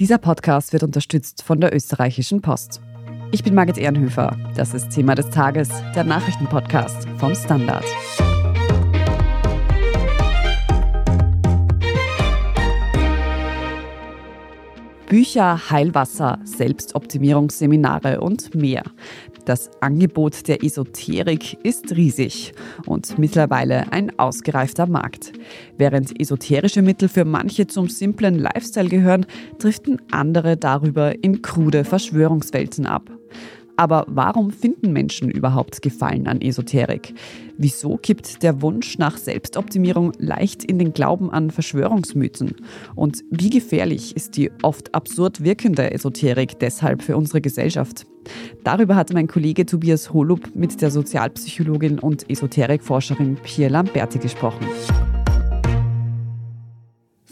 Dieser Podcast wird unterstützt von der österreichischen Post. Ich bin Margit Ehrenhöfer. Das ist Thema des Tages, der Nachrichtenpodcast vom Standard. Bücher, Heilwasser, Selbstoptimierungsseminare und mehr. Das Angebot der Esoterik ist riesig und mittlerweile ein ausgereifter Markt. Während esoterische Mittel für manche zum simplen Lifestyle gehören, driften andere darüber in krude Verschwörungswelten ab. Aber warum finden Menschen überhaupt Gefallen an Esoterik? Wieso kippt der Wunsch nach Selbstoptimierung leicht in den Glauben an Verschwörungsmythen? Und wie gefährlich ist die oft absurd wirkende Esoterik deshalb für unsere Gesellschaft? Darüber hat mein Kollege Tobias Holub mit der Sozialpsychologin und Esoterikforscherin Pierre Lamberti gesprochen.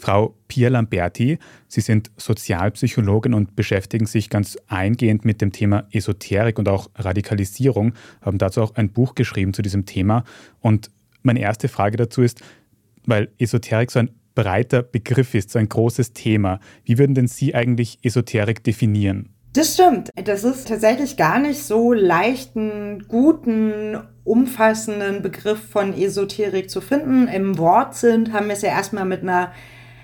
Frau Pia Lamberti. Sie sind Sozialpsychologin und beschäftigen sich ganz eingehend mit dem Thema Esoterik und auch Radikalisierung, haben dazu auch ein Buch geschrieben zu diesem Thema. Und meine erste Frage dazu ist, weil Esoterik so ein breiter Begriff ist, so ein großes Thema, wie würden denn Sie eigentlich Esoterik definieren? Das stimmt. Das ist tatsächlich gar nicht so leicht, einen guten, umfassenden Begriff von Esoterik zu finden. Im Wortsinn haben wir es ja erstmal mit einer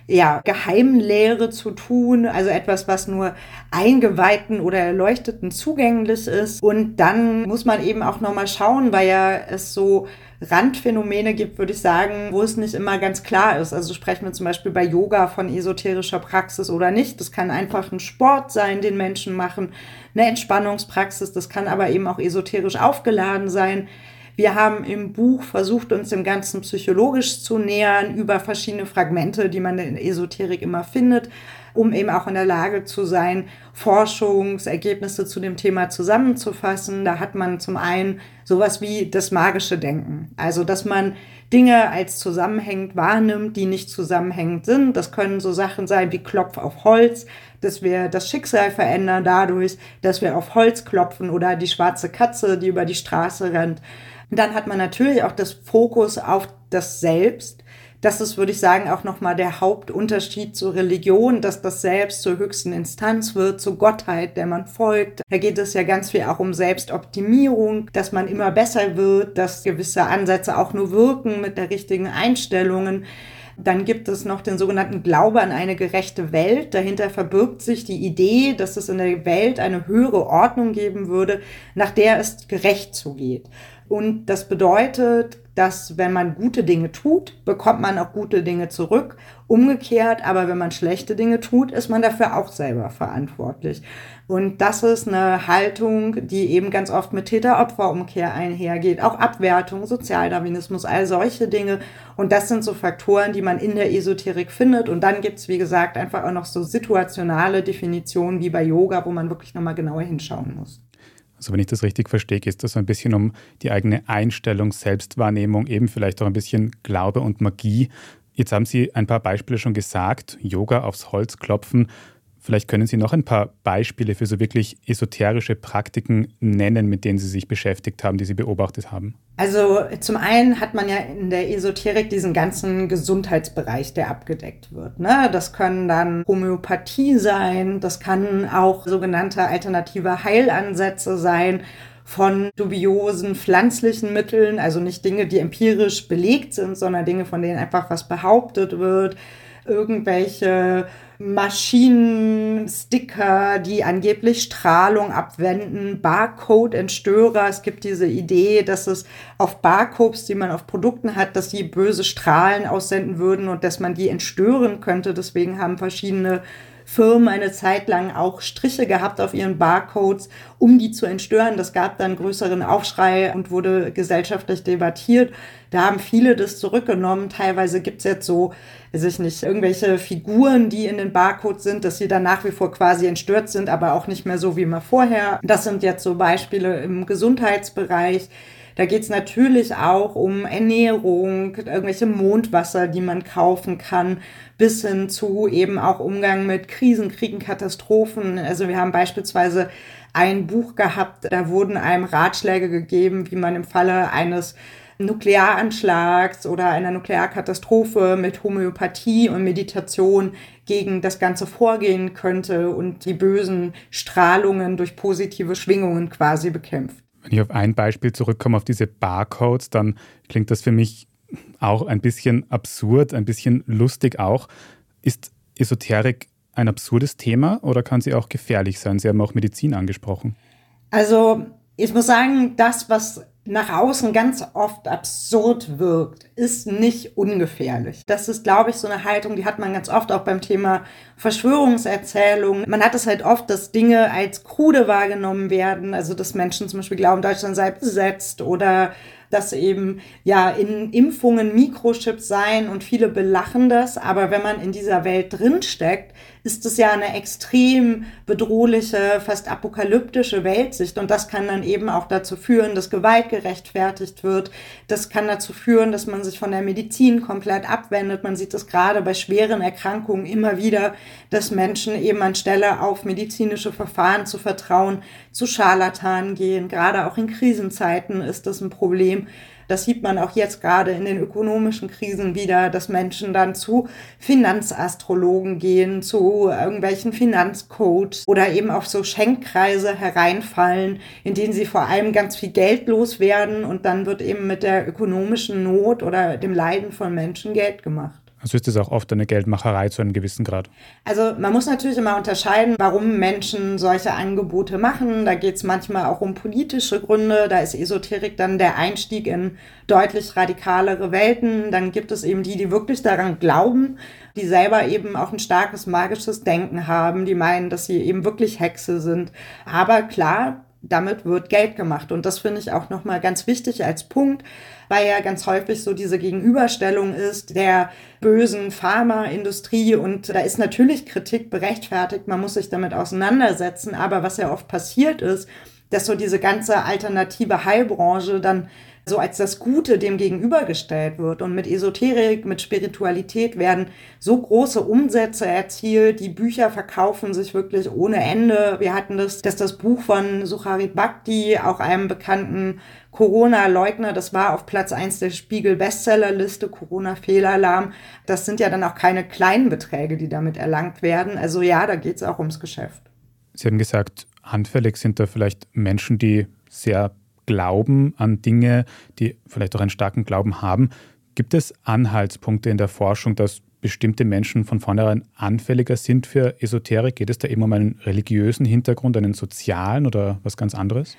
ja, Geheimlehre zu tun, also etwas, was nur Eingeweihten oder Erleuchteten zugänglich ist. Und dann muss man eben auch nochmal schauen, weil ja es so Randphänomene gibt, würde ich sagen, wo es nicht immer ganz klar ist. Also sprechen wir zum Beispiel bei Yoga von esoterischer Praxis oder nicht. Das kann einfach ein Sport sein, den Menschen machen, eine Entspannungspraxis. Das kann aber eben auch esoterisch aufgeladen sein. Wir haben im Buch versucht, uns dem Ganzen psychologisch zu nähern über verschiedene Fragmente, die man in Esoterik immer findet, um eben auch in der Lage zu sein, Forschungsergebnisse zu dem Thema zusammenzufassen. Da hat man zum einen sowas wie das magische Denken. Also, dass man Dinge als zusammenhängend wahrnimmt, die nicht zusammenhängend sind. Das können so Sachen sein wie Klopf auf Holz, dass wir das Schicksal verändern dadurch, dass wir auf Holz klopfen oder die schwarze Katze, die über die Straße rennt. Und dann hat man natürlich auch das Fokus auf das Selbst. Das ist, würde ich sagen, auch nochmal der Hauptunterschied zur Religion, dass das Selbst zur höchsten Instanz wird, zur Gottheit, der man folgt. Da geht es ja ganz viel auch um Selbstoptimierung, dass man immer besser wird, dass gewisse Ansätze auch nur wirken mit der richtigen Einstellungen. Dann gibt es noch den sogenannten Glaube an eine gerechte Welt. Dahinter verbirgt sich die Idee, dass es in der Welt eine höhere Ordnung geben würde, nach der es gerecht zugeht. Und das bedeutet, dass wenn man gute Dinge tut, bekommt man auch gute Dinge zurück. Umgekehrt, aber wenn man schlechte Dinge tut, ist man dafür auch selber verantwortlich. Und das ist eine Haltung, die eben ganz oft mit Täter-Opfer-Umkehr einhergeht. Auch Abwertung, Sozialdarwinismus, all solche Dinge. Und das sind so Faktoren, die man in der Esoterik findet. Und dann gibt's wie gesagt, einfach auch noch so situationale Definitionen wie bei Yoga, wo man wirklich nochmal genauer hinschauen muss. Also wenn ich das richtig verstehe, ist das so ein bisschen um die eigene Einstellung, Selbstwahrnehmung, eben vielleicht auch ein bisschen Glaube und Magie. Jetzt haben Sie ein paar Beispiele schon gesagt, Yoga aufs Holz klopfen. Vielleicht können Sie noch ein paar Beispiele für so wirklich esoterische Praktiken nennen, mit denen Sie sich beschäftigt haben, die Sie beobachtet haben. Also zum einen hat man ja in der Esoterik diesen ganzen Gesundheitsbereich, der abgedeckt wird. Ne? Das können dann Homöopathie sein, das kann auch sogenannte alternative Heilansätze sein von dubiosen pflanzlichen Mitteln, also nicht Dinge, die empirisch belegt sind, sondern Dinge, von denen einfach was behauptet wird, irgendwelche Maschinensticker, die angeblich Strahlung abwenden, Barcode-Entstörer. Es gibt diese Idee, dass es auf Barcodes, die man auf Produkten hat, dass die böse Strahlen aussenden würden und dass man die entstören könnte. Deswegen haben verschiedene Firmen eine Zeit lang auch Striche gehabt auf ihren Barcodes, um die zu entstören. Das gab dann größeren Aufschrei und wurde gesellschaftlich debattiert. Da haben viele das zurückgenommen. Teilweise gibt's jetzt so, weiß ich nicht, irgendwelche Figuren, die in den Barcodes sind, dass sie dann nach wie vor quasi entstört sind, aber auch nicht mehr so wie immer vorher. Das sind jetzt so Beispiele im Gesundheitsbereich. Da geht's natürlich auch um Ernährung, irgendwelche Mondwasser, die man kaufen kann, bis hin zu eben auch Umgang mit Krisen, Kriegen, Katastrophen. Also wir haben beispielsweise ein Buch gehabt, da wurden einem Ratschläge gegeben, wie man im Falle eines Nuklearanschlags oder einer Nuklearkatastrophe mit Homöopathie und Meditation gegen das Ganze vorgehen könnte und die bösen Strahlungen durch positive Schwingungen quasi bekämpft. Wenn ich auf ein Beispiel zurückkomme, auf diese Barcodes, dann klingt das für mich auch ein bisschen absurd, ein bisschen lustig auch. Ist Esoterik ein absurdes Thema oder kann sie auch gefährlich sein? Sie haben auch Medizin angesprochen. Also ich muss sagen, das, was nach außen ganz oft absurd wirkt, ist nicht ungefährlich. Das ist, glaube ich, so eine Haltung, die hat man ganz oft auch beim Thema Verschwörungserzählungen. Man hat es halt oft, dass Dinge als krude wahrgenommen werden, also dass Menschen zum Beispiel glauben, Deutschland sei besetzt oder dass eben ja in Impfungen Mikrochips seien und viele belachen das, aber wenn man in dieser Welt drinsteckt, ist es ja eine extrem bedrohliche, fast apokalyptische Weltsicht und das kann dann eben auch dazu führen, dass Gewalt gerechtfertigt wird. Das kann dazu führen, dass man sich von der Medizin komplett abwendet. Man sieht es gerade bei schweren Erkrankungen immer wieder, dass Menschen eben anstelle auf medizinische Verfahren zu vertrauen, zu Scharlatanen gehen. Gerade auch in Krisenzeiten ist das ein Problem. Das sieht man auch jetzt gerade in den ökonomischen Krisen wieder, dass Menschen dann zu Finanzastrologen gehen, zu irgendwelchen Finanzcodes oder eben auf so Schenkkreise hereinfallen, in denen sie vor allem ganz viel Geld loswerden und dann wird eben mit der ökonomischen Not oder dem Leiden von Menschen Geld gemacht. Also ist das auch oft eine Geldmacherei zu einem gewissen Grad? Also man muss natürlich immer unterscheiden, warum Menschen solche Angebote machen. Da geht es manchmal auch um politische Gründe. Da ist Esoterik dann der Einstieg in deutlich radikalere Welten. Dann gibt es eben die, die wirklich daran glauben, die selber eben auch ein starkes magisches Denken haben, die meinen, dass sie eben wirklich Hexe sind. Aber klar, damit wird Geld gemacht. Und das finde ich auch nochmal ganz wichtig als Punkt, weil ja ganz häufig so diese Gegenüberstellung ist der bösen Pharmaindustrie. Und da ist natürlich Kritik berechtfertigt, man muss sich damit auseinandersetzen. Aber was ja oft passiert ist, dass so diese ganze alternative Heilbranche dann so als das Gute dem gegenübergestellt wird. Und mit Esoterik, mit Spiritualität werden so große Umsätze erzielt. Die Bücher verkaufen sich wirklich ohne Ende. Wir hatten das, dass das Buch von Sucharit Bhakti, auch einem bekannten Corona-Leugner, das war auf Platz eins der Spiegel-Bestsellerliste, Corona-Fehlalarm. Das sind ja dann auch keine kleinen Beträge, die damit erlangt werden. Also ja, da geht es auch ums Geschäft. Sie haben gesagt, anfällig sind da vielleicht Menschen, die sehr glauben an Dinge, die vielleicht auch einen starken Glauben haben. Gibt es Anhaltspunkte in der Forschung, dass bestimmte Menschen von vornherein anfälliger sind für Esoterik? Geht es da eben um einen religiösen Hintergrund, einen sozialen oder was ganz anderes?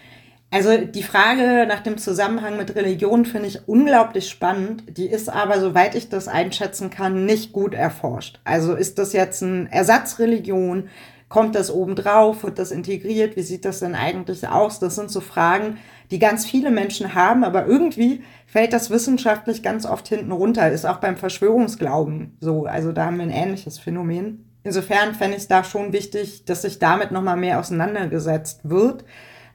Also die Frage nach dem Zusammenhang mit Religion finde ich unglaublich spannend. Die ist aber, soweit ich das einschätzen kann, nicht gut erforscht. Also ist das jetzt eine Ersatzreligion? Kommt das obendrauf? Wird das integriert? Wie sieht das denn eigentlich aus? Das sind so Fragen, die ganz viele Menschen haben, aber irgendwie fällt das wissenschaftlich ganz oft hinten runter. Ist auch beim Verschwörungsglauben so. Also da haben wir ein ähnliches Phänomen. Insofern fände ich es da schon wichtig, dass sich damit nochmal mehr auseinandergesetzt wird.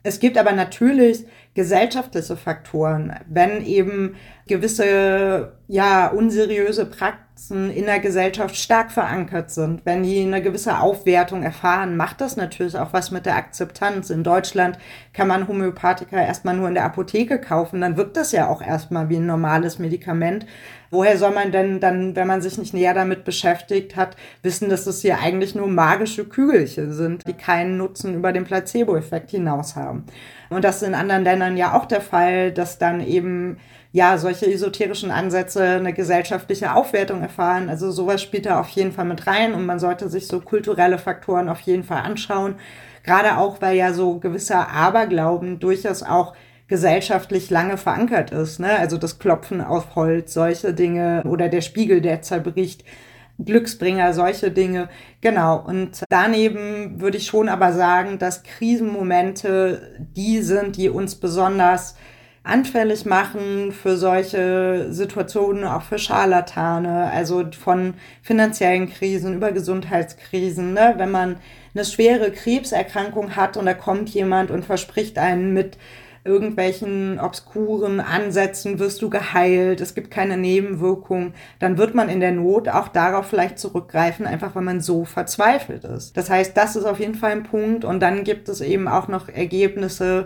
Es gibt aber natürlich gesellschaftliche Faktoren, wenn eben gewisse, ja, unseriöse Praxen in der Gesellschaft stark verankert sind, wenn die eine gewisse Aufwertung erfahren, macht das natürlich auch was mit der Akzeptanz. In Deutschland kann man Homöopathika erstmal nur in der Apotheke kaufen, dann wirkt das ja auch erstmal wie ein normales Medikament. Woher soll man denn dann, wenn man sich nicht näher damit beschäftigt hat, wissen, dass es hier eigentlich nur magische Kügelchen sind, die keinen Nutzen über den Placebo-Effekt hinaus haben? Und das ist in anderen Ländern ja auch der Fall, dass dann eben ja, solche esoterischen Ansätze eine gesellschaftliche Aufwertung erfahren. Also sowas spielt da auf jeden Fall mit rein und man sollte sich so kulturelle Faktoren auf jeden Fall anschauen. Gerade auch, weil ja so gewisser Aberglauben durchaus auch gesellschaftlich lange verankert ist. Ne? Also das Klopfen auf Holz, solche Dinge oder der Spiegel, der zerbricht. Glücksbringer, solche Dinge. Genau. Und daneben würde ich schon aber sagen, dass Krisenmomente die sind, die uns besonders anfällig machen für solche Situationen, auch für Scharlatane, also von finanziellen Krisen über Gesundheitskrisen. Ne? Wenn man eine schwere Krebserkrankung hat und da kommt jemand und verspricht einen mit irgendwelchen obskuren Ansätzen wirst du geheilt, es gibt keine Nebenwirkungen, dann wird man in der Not auch darauf vielleicht zurückgreifen, einfach weil man so verzweifelt ist. Das heißt, das ist auf jeden Fall ein Punkt und dann gibt es eben auch noch Ergebnisse,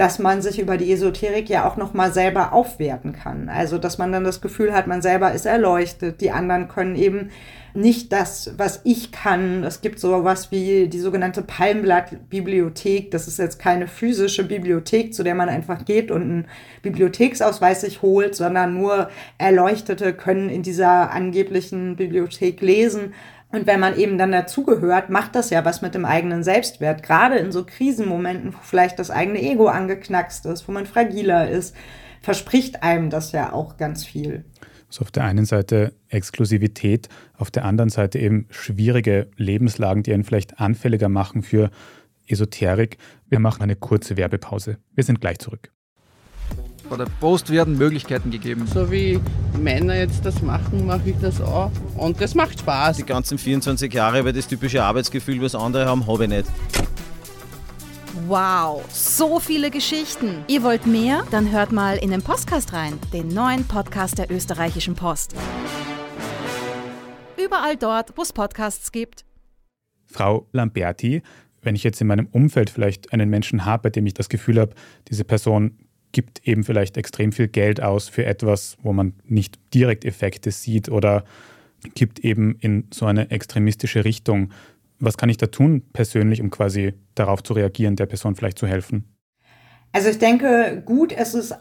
dass man sich über die Esoterik ja auch noch mal selber aufwerten kann. Also, dass man dann das Gefühl hat, man selber ist erleuchtet, die anderen können eben nicht das, was ich kann. Es gibt so was wie die sogenannte Palmblatt-Bibliothek. Das ist jetzt keine physische Bibliothek, zu der man einfach geht und einen Bibliotheksausweis sich holt, sondern nur Erleuchtete können in dieser angeblichen Bibliothek lesen. Und wenn man eben dann dazugehört, macht das ja was mit dem eigenen Selbstwert. Gerade in so Krisenmomenten, wo vielleicht das eigene Ego angeknackst ist, wo man fragiler ist, verspricht einem das ja auch ganz viel. Also auf der einen Seite Exklusivität, auf der anderen Seite eben schwierige Lebenslagen, die einen vielleicht anfälliger machen für Esoterik. Wir machen eine kurze Werbepause. Wir sind gleich zurück. Bei der Post werden Möglichkeiten gegeben. So wie Männer jetzt das machen, mache ich das auch. Und das macht Spaß. Die ganzen 24 Jahre, weil das typische Arbeitsgefühl, was andere haben, habe ich nicht. Wow, so viele Geschichten. Ihr wollt mehr? Dann hört mal in den Podcast rein, den neuen Podcast der österreichischen Post. Überall dort, wo es Podcasts gibt. Frau Lamberti, wenn ich jetzt in meinem Umfeld vielleicht einen Menschen habe, bei dem ich das Gefühl habe, diese Person gibt eben vielleicht extrem viel Geld aus für etwas, wo man nicht direkt Effekte sieht oder gibt eben in so eine extremistische Richtung. Was kann ich da tun persönlich, um quasi darauf zu reagieren, der Person vielleicht zu helfen? Also ich denke, gut ist es,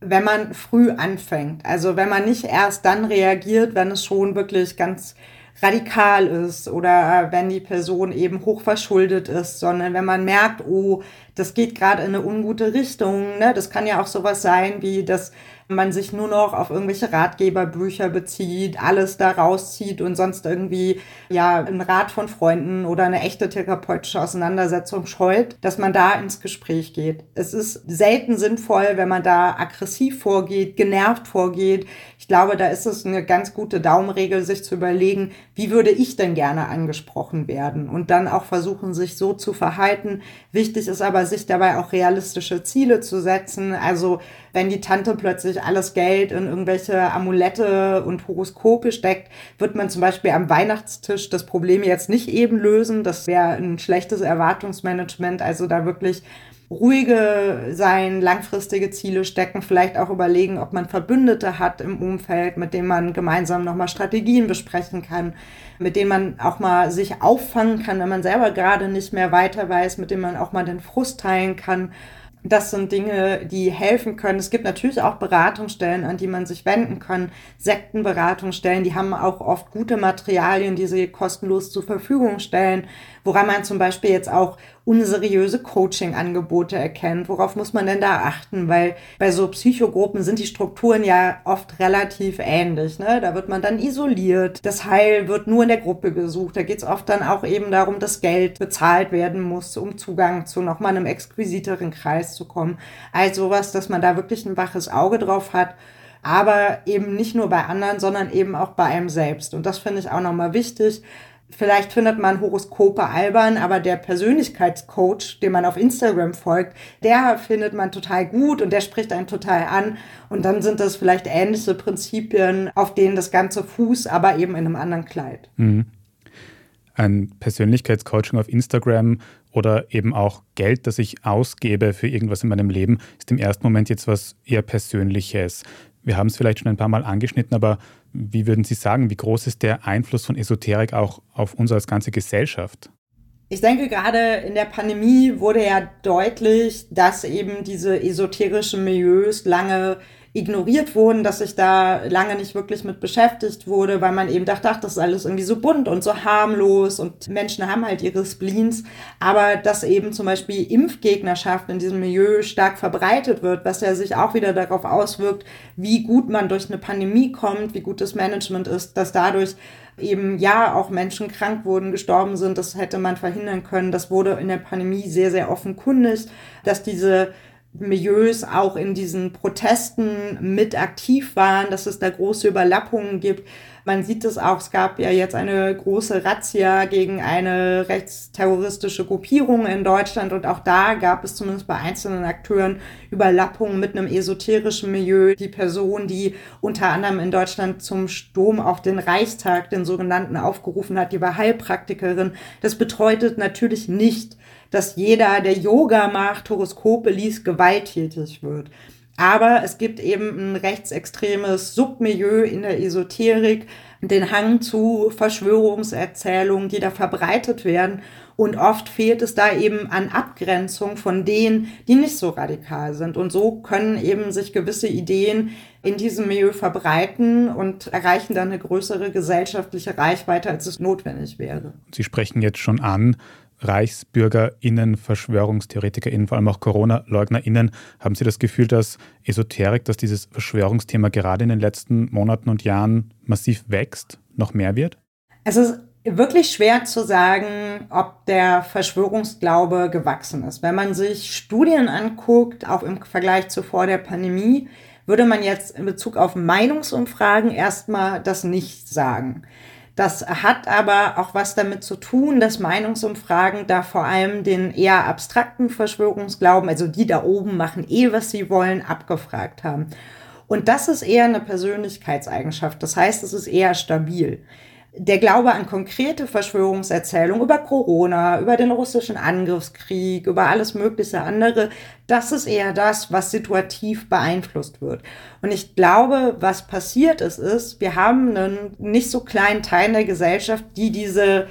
wenn man früh anfängt. Also wenn man nicht erst dann reagiert, wenn es schon wirklich ganz radikal ist oder wenn die Person eben hochverschuldet ist, sondern wenn man merkt, oh, das geht gerade in eine ungute Richtung. Ne? Das kann ja auch sowas sein, wie dass man sich nur noch auf irgendwelche Ratgeberbücher bezieht, alles da rauszieht und sonst irgendwie ja einen Rat von Freunden oder eine echte therapeutische Auseinandersetzung scheut, dass man da ins Gespräch geht. Es ist selten sinnvoll, wenn man da aggressiv vorgeht, genervt vorgeht. Ich glaube, da ist es eine ganz gute Daumenregel, sich zu überlegen, wie würde ich denn gerne angesprochen werden und dann auch versuchen, sich so zu verhalten. Wichtig ist aber, sich dabei auch realistische Ziele zu setzen. Also wenn die Tante plötzlich alles Geld in irgendwelche Amulette und Horoskope steckt, wird man zum Beispiel am Weihnachtstisch das Problem jetzt nicht eben lösen. Das wäre ein schlechtes Erwartungsmanagement. Also da wirklich ruhige sein, langfristige Ziele stecken, vielleicht auch überlegen, ob man Verbündete hat im Umfeld, mit denen man gemeinsam nochmal Strategien besprechen kann, mit denen man auch mal sich auffangen kann, wenn man selber gerade nicht mehr weiter weiß, mit denen man auch mal den Frust teilen kann das sind Dinge, die helfen können. Es gibt natürlich auch Beratungsstellen, an die man sich wenden kann. Sektenberatungsstellen, die haben auch oft gute Materialien, die sie kostenlos zur Verfügung stellen, woran man zum Beispiel jetzt auch unseriöse Coaching-Angebote erkennt. Worauf muss man denn da achten? Weil bei so Psychogruppen sind die Strukturen ja oft relativ ähnlich. Ne? Da wird man dann isoliert. Das Heil wird nur in der Gruppe gesucht. Da geht es oft dann auch eben darum, dass Geld bezahlt werden muss, um Zugang zu nochmal einem exquisiteren Kreis zu kommen. Also was, dass man da wirklich ein waches Auge drauf hat aber eben nicht nur bei anderen, sondern eben auch bei einem selbst. Und das finde ich auch nochmal wichtig, Vielleicht findet man Horoskope albern, aber der Persönlichkeitscoach, dem man auf Instagram folgt, der findet man total gut und der spricht einen total an. Und dann sind das vielleicht ähnliche Prinzipien, auf denen das ganze Fuß, aber eben in einem anderen Kleid. Mhm. Ein Persönlichkeitscoaching auf Instagram oder eben auch Geld, das ich ausgebe für irgendwas in meinem Leben, ist im ersten Moment jetzt was eher Persönliches. Wir haben es vielleicht schon ein paar Mal angeschnitten, aber wie würden Sie sagen, wie groß ist der Einfluss von Esoterik auch auf uns als ganze Gesellschaft? Ich denke, gerade in der Pandemie wurde ja deutlich, dass eben diese esoterischen Milieus lange ignoriert wurden, dass sich da lange nicht wirklich mit beschäftigt wurde, weil man eben dachte, ach, das ist alles irgendwie so bunt und so harmlos und Menschen haben halt ihre Spleens, aber dass eben zum Beispiel Impfgegnerschaft in diesem Milieu stark verbreitet wird, was ja sich auch wieder darauf auswirkt, wie gut man durch eine Pandemie kommt, wie gut das Management ist, dass dadurch eben ja auch Menschen krank wurden, gestorben sind, das hätte man verhindern können. Das wurde in der Pandemie sehr, sehr offenkundig, dass diese Milieus auch in diesen Protesten mit aktiv waren, dass es da große Überlappungen gibt. Man sieht es auch, es gab ja jetzt eine große Razzia gegen eine rechtsterroristische Gruppierung in Deutschland und auch da gab es zumindest bei einzelnen Akteuren Überlappungen mit einem esoterischen Milieu. Die Person, die unter anderem in Deutschland zum Sturm auf den Reichstag, den sogenannten, aufgerufen hat, die war Heilpraktikerin. Das bedeutet natürlich nicht, dass jeder, der Yoga macht, Horoskope liest, gewalttätig wird. Aber es gibt eben ein rechtsextremes Submilieu in der Esoterik, den Hang zu Verschwörungserzählungen, die da verbreitet werden. Und oft fehlt es da eben an Abgrenzung von denen, die nicht so radikal sind. Und so können eben sich gewisse Ideen in diesem Milieu verbreiten und erreichen dann eine größere gesellschaftliche Reichweite, als es notwendig wäre. Sie sprechen jetzt schon an, ReichsbürgerInnen, VerschwörungstheoretikerInnen, vor allem auch Corona-LeugnerInnen, haben Sie das Gefühl, dass Esoterik, dass dieses Verschwörungsthema gerade in den letzten Monaten und Jahren massiv wächst, noch mehr wird? Es ist wirklich schwer zu sagen, ob der Verschwörungsglaube gewachsen ist. Wenn man sich Studien anguckt, auch im Vergleich zu vor der Pandemie, würde man jetzt in Bezug auf Meinungsumfragen erstmal das nicht sagen. Das hat aber auch was damit zu tun, dass Meinungsumfragen da vor allem den eher abstrakten Verschwörungsglauben, also die da oben machen eh, was sie wollen, abgefragt haben. Und das ist eher eine Persönlichkeitseigenschaft. Das heißt, es ist eher stabil der Glaube an konkrete Verschwörungserzählungen über Corona, über den russischen Angriffskrieg, über alles mögliche andere, das ist eher das, was situativ beeinflusst wird. Und ich glaube, was passiert ist, ist, wir haben einen nicht so kleinen Teil der Gesellschaft, die diese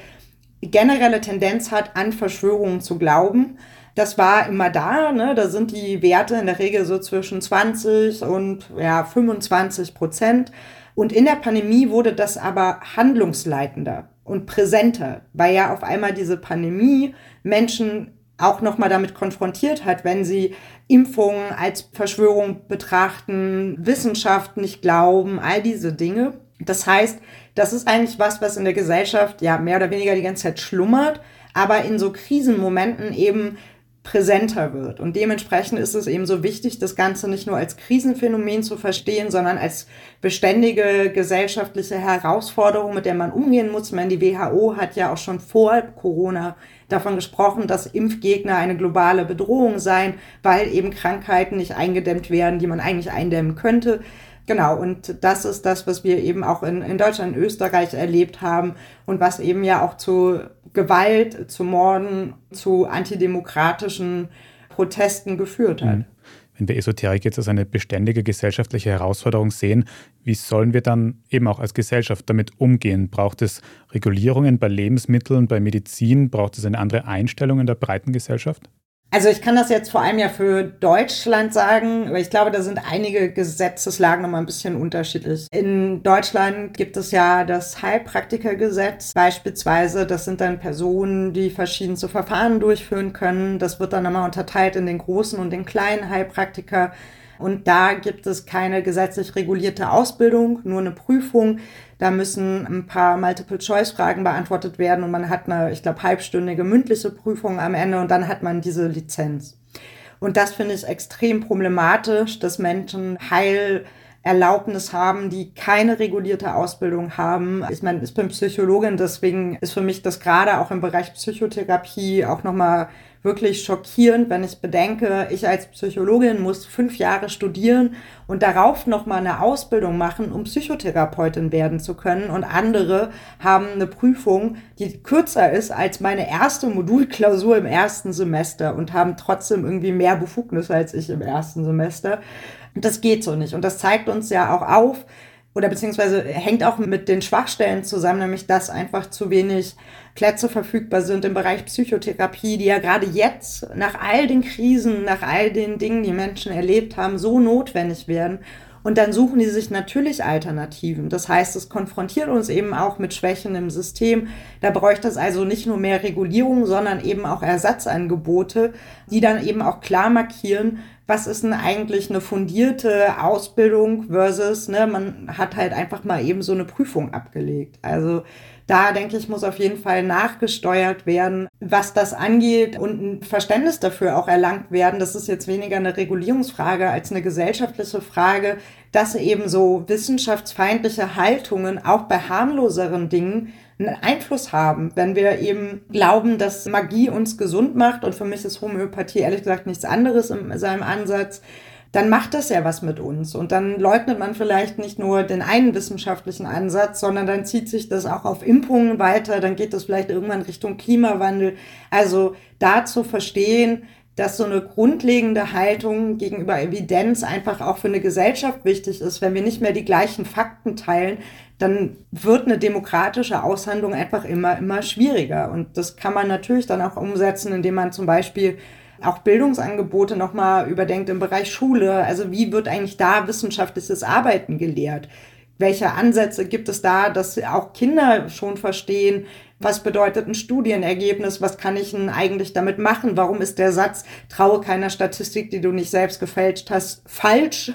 generelle Tendenz hat, an Verschwörungen zu glauben. Das war immer da, ne? da sind die Werte in der Regel so zwischen 20 und ja, 25 Prozent. Und in der Pandemie wurde das aber handlungsleitender und präsenter, weil ja auf einmal diese Pandemie Menschen auch nochmal damit konfrontiert hat, wenn sie Impfungen als Verschwörung betrachten, Wissenschaft nicht glauben, all diese Dinge. Das heißt, das ist eigentlich was, was in der Gesellschaft ja mehr oder weniger die ganze Zeit schlummert, aber in so Krisenmomenten eben präsenter wird. Und dementsprechend ist es eben so wichtig, das Ganze nicht nur als Krisenphänomen zu verstehen, sondern als beständige gesellschaftliche Herausforderung, mit der man umgehen muss. Ich meine, die WHO hat ja auch schon vor Corona davon gesprochen, dass Impfgegner eine globale Bedrohung seien, weil eben Krankheiten nicht eingedämmt werden, die man eigentlich eindämmen könnte. Genau, und das ist das, was wir eben auch in, in Deutschland und Österreich erlebt haben und was eben ja auch zu Gewalt, zu Morden, zu antidemokratischen Protesten geführt hat. Mhm. Wenn wir Esoterik jetzt als eine beständige gesellschaftliche Herausforderung sehen, wie sollen wir dann eben auch als Gesellschaft damit umgehen? Braucht es Regulierungen bei Lebensmitteln, bei Medizin? Braucht es eine andere Einstellung in der breiten Gesellschaft? Also ich kann das jetzt vor allem ja für Deutschland sagen, aber ich glaube, da sind einige Gesetzeslagen nochmal ein bisschen unterschiedlich. In Deutschland gibt es ja das Heilpraktikergesetz beispielsweise. Das sind dann Personen, die verschiedenste Verfahren durchführen können. Das wird dann nochmal unterteilt in den großen und den kleinen Heilpraktiker. Und da gibt es keine gesetzlich regulierte Ausbildung, nur eine Prüfung. Da müssen ein paar Multiple-Choice-Fragen beantwortet werden und man hat eine, ich glaube, halbstündige mündliche Prüfung am Ende und dann hat man diese Lizenz. Und das finde ich extrem problematisch, dass Menschen heil Erlaubnis haben, die keine regulierte Ausbildung haben. Ich meine, ich bin Psychologin, deswegen ist für mich das gerade auch im Bereich Psychotherapie auch nochmal wirklich schockierend, wenn ich bedenke, ich als Psychologin muss fünf Jahre studieren und darauf nochmal eine Ausbildung machen, um Psychotherapeutin werden zu können. Und andere haben eine Prüfung, die kürzer ist als meine erste Modulklausur im ersten Semester und haben trotzdem irgendwie mehr Befugnisse als ich im ersten Semester. Das geht so nicht. Und das zeigt uns ja auch auf, oder beziehungsweise hängt auch mit den Schwachstellen zusammen, nämlich dass einfach zu wenig Plätze verfügbar sind im Bereich Psychotherapie, die ja gerade jetzt nach all den Krisen, nach all den Dingen, die Menschen erlebt haben, so notwendig werden. Und dann suchen die sich natürlich Alternativen. Das heißt, es konfrontiert uns eben auch mit Schwächen im System. Da bräuchte es also nicht nur mehr Regulierung, sondern eben auch Ersatzangebote, die dann eben auch klar markieren, was ist denn eigentlich eine fundierte Ausbildung versus, ne, man hat halt einfach mal eben so eine Prüfung abgelegt. Also da denke ich, muss auf jeden Fall nachgesteuert werden, was das angeht und ein Verständnis dafür auch erlangt werden. Das ist jetzt weniger eine Regulierungsfrage als eine gesellschaftliche Frage, dass eben so wissenschaftsfeindliche Haltungen auch bei harmloseren Dingen einen Einfluss haben, wenn wir eben glauben, dass Magie uns gesund macht und für mich ist Homöopathie ehrlich gesagt nichts anderes in seinem Ansatz, dann macht das ja was mit uns. Und dann leugnet man vielleicht nicht nur den einen wissenschaftlichen Ansatz, sondern dann zieht sich das auch auf Impfungen weiter, dann geht das vielleicht irgendwann Richtung Klimawandel. Also da zu verstehen, dass so eine grundlegende Haltung gegenüber Evidenz einfach auch für eine Gesellschaft wichtig ist. Wenn wir nicht mehr die gleichen Fakten teilen, dann wird eine demokratische Aushandlung einfach immer, immer schwieriger. Und das kann man natürlich dann auch umsetzen, indem man zum Beispiel auch Bildungsangebote nochmal überdenkt im Bereich Schule. Also wie wird eigentlich da wissenschaftliches Arbeiten gelehrt? Welche Ansätze gibt es da, dass auch Kinder schon verstehen, was bedeutet ein Studienergebnis? Was kann ich denn eigentlich damit machen? Warum ist der Satz, traue keiner Statistik, die du nicht selbst gefälscht hast, falsch?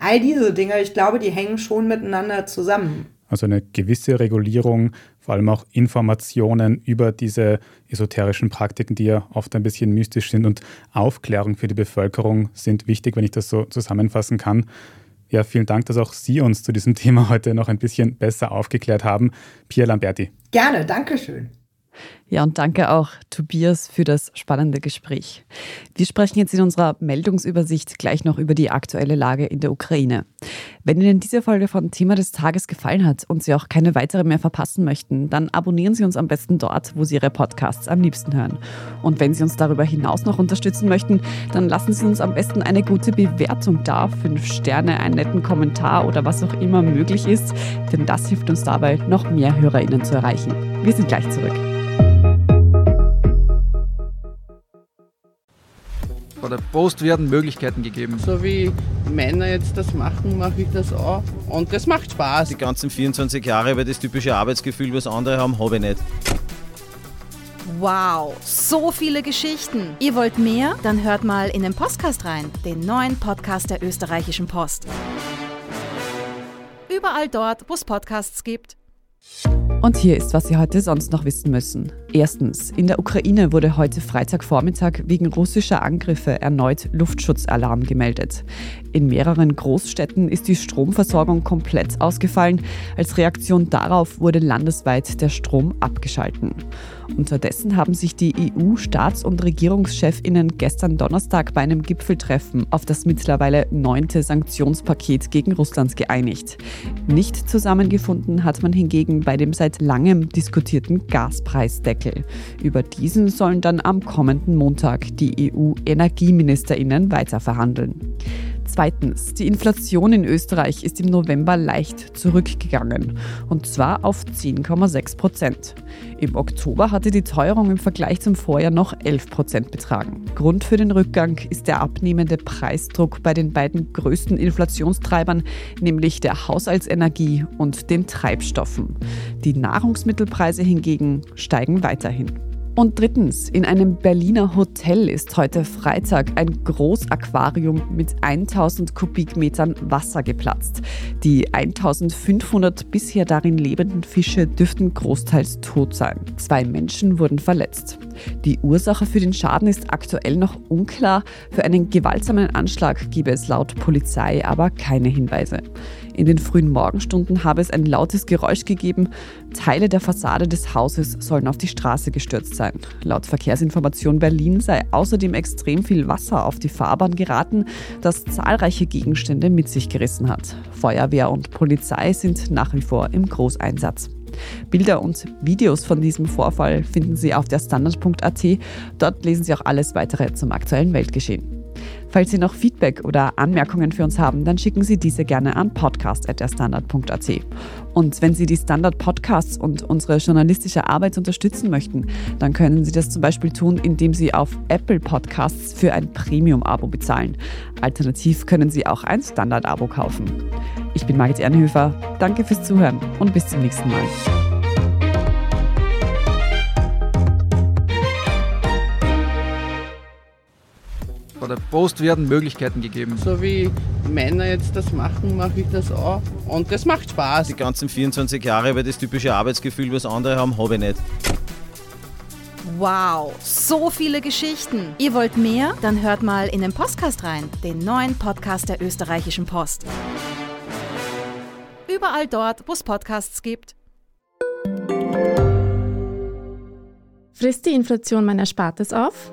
All diese Dinge, ich glaube, die hängen schon miteinander zusammen. Also eine gewisse Regulierung, vor allem auch Informationen über diese esoterischen Praktiken, die ja oft ein bisschen mystisch sind und Aufklärung für die Bevölkerung sind wichtig, wenn ich das so zusammenfassen kann. Ja, vielen Dank, dass auch Sie uns zu diesem Thema heute noch ein bisschen besser aufgeklärt haben. Pia Lamberti. Gerne, Dankeschön. Ja, und danke auch Tobias für das spannende Gespräch. Wir sprechen jetzt in unserer Meldungsübersicht gleich noch über die aktuelle Lage in der Ukraine. Wenn Ihnen diese Folge von Thema des Tages gefallen hat und Sie auch keine weitere mehr verpassen möchten, dann abonnieren Sie uns am besten dort, wo Sie Ihre Podcasts am liebsten hören. Und wenn Sie uns darüber hinaus noch unterstützen möchten, dann lassen Sie uns am besten eine gute Bewertung da, fünf Sterne, einen netten Kommentar oder was auch immer möglich ist, denn das hilft uns dabei, noch mehr HörerInnen zu erreichen. Wir sind gleich zurück. Bei der Post werden Möglichkeiten gegeben. So wie Männer jetzt das machen, mache ich das auch. Und das macht Spaß. Die ganzen 24 Jahre über das typische Arbeitsgefühl, was andere haben, habe ich nicht. Wow, so viele Geschichten. Ihr wollt mehr? Dann hört mal in den Podcast rein, den neuen Podcast der österreichischen Post. Überall dort, wo es Podcasts gibt. Und hier ist, was Sie heute sonst noch wissen müssen. Erstens, in der Ukraine wurde heute Freitagvormittag wegen russischer Angriffe erneut Luftschutzalarm gemeldet. In mehreren Großstädten ist die Stromversorgung komplett ausgefallen. Als Reaktion darauf wurde landesweit der Strom abgeschalten. Unterdessen haben sich die EU-Staats- und Regierungschefinnen gestern Donnerstag bei einem Gipfeltreffen auf das mittlerweile neunte Sanktionspaket gegen Russland geeinigt. Nicht zusammengefunden hat man hingegen bei dem seit langem diskutierten Gaspreisdeckel. Über diesen sollen dann am kommenden Montag die EU-Energieministerinnen weiterverhandeln. Zweitens, die Inflation in Österreich ist im November leicht zurückgegangen und zwar auf 10,6 Prozent. Im Oktober hatte die Teuerung im Vergleich zum Vorjahr noch 11 Prozent betragen. Grund für den Rückgang ist der abnehmende Preisdruck bei den beiden größten Inflationstreibern, nämlich der Haushaltsenergie und den Treibstoffen. Die Nahrungsmittelpreise hingegen steigen weiterhin. Und drittens, in einem Berliner Hotel ist heute Freitag ein Großaquarium mit 1000 Kubikmetern Wasser geplatzt. Die 1500 bisher darin lebenden Fische dürften großteils tot sein. Zwei Menschen wurden verletzt. Die Ursache für den Schaden ist aktuell noch unklar. Für einen gewaltsamen Anschlag gebe es laut Polizei aber keine Hinweise. In den frühen Morgenstunden habe es ein lautes Geräusch gegeben. Teile der Fassade des Hauses sollen auf die Straße gestürzt sein. Laut Verkehrsinformation Berlin sei außerdem extrem viel Wasser auf die Fahrbahn geraten, das zahlreiche Gegenstände mit sich gerissen hat. Feuerwehr und Polizei sind nach wie vor im Großeinsatz. Bilder und Videos von diesem Vorfall finden Sie auf der Standard.at. Dort lesen Sie auch alles weitere zum aktuellen Weltgeschehen. Falls Sie noch Feedback oder Anmerkungen für uns haben, dann schicken Sie diese gerne an podcast.derstandard.at. Und wenn Sie die Standard Podcasts und unsere journalistische Arbeit unterstützen möchten, dann können Sie das zum Beispiel tun, indem Sie auf Apple Podcasts für ein Premium-Abo bezahlen. Alternativ können Sie auch ein Standard-Abo kaufen. Ich bin Margit Ehrenhöfer. Danke fürs Zuhören und bis zum nächsten Mal. Bei der Post werden Möglichkeiten gegeben. So wie Männer jetzt das machen, mache ich das auch. Und das macht Spaß. Die ganzen 24 Jahre über das typische Arbeitsgefühl, was andere haben, habe ich nicht. Wow, so viele Geschichten. Ihr wollt mehr? Dann hört mal in den Podcast rein, den neuen Podcast der österreichischen Post. überall dort, wo es Podcasts gibt. Frisst die Inflation mein Erspartes auf?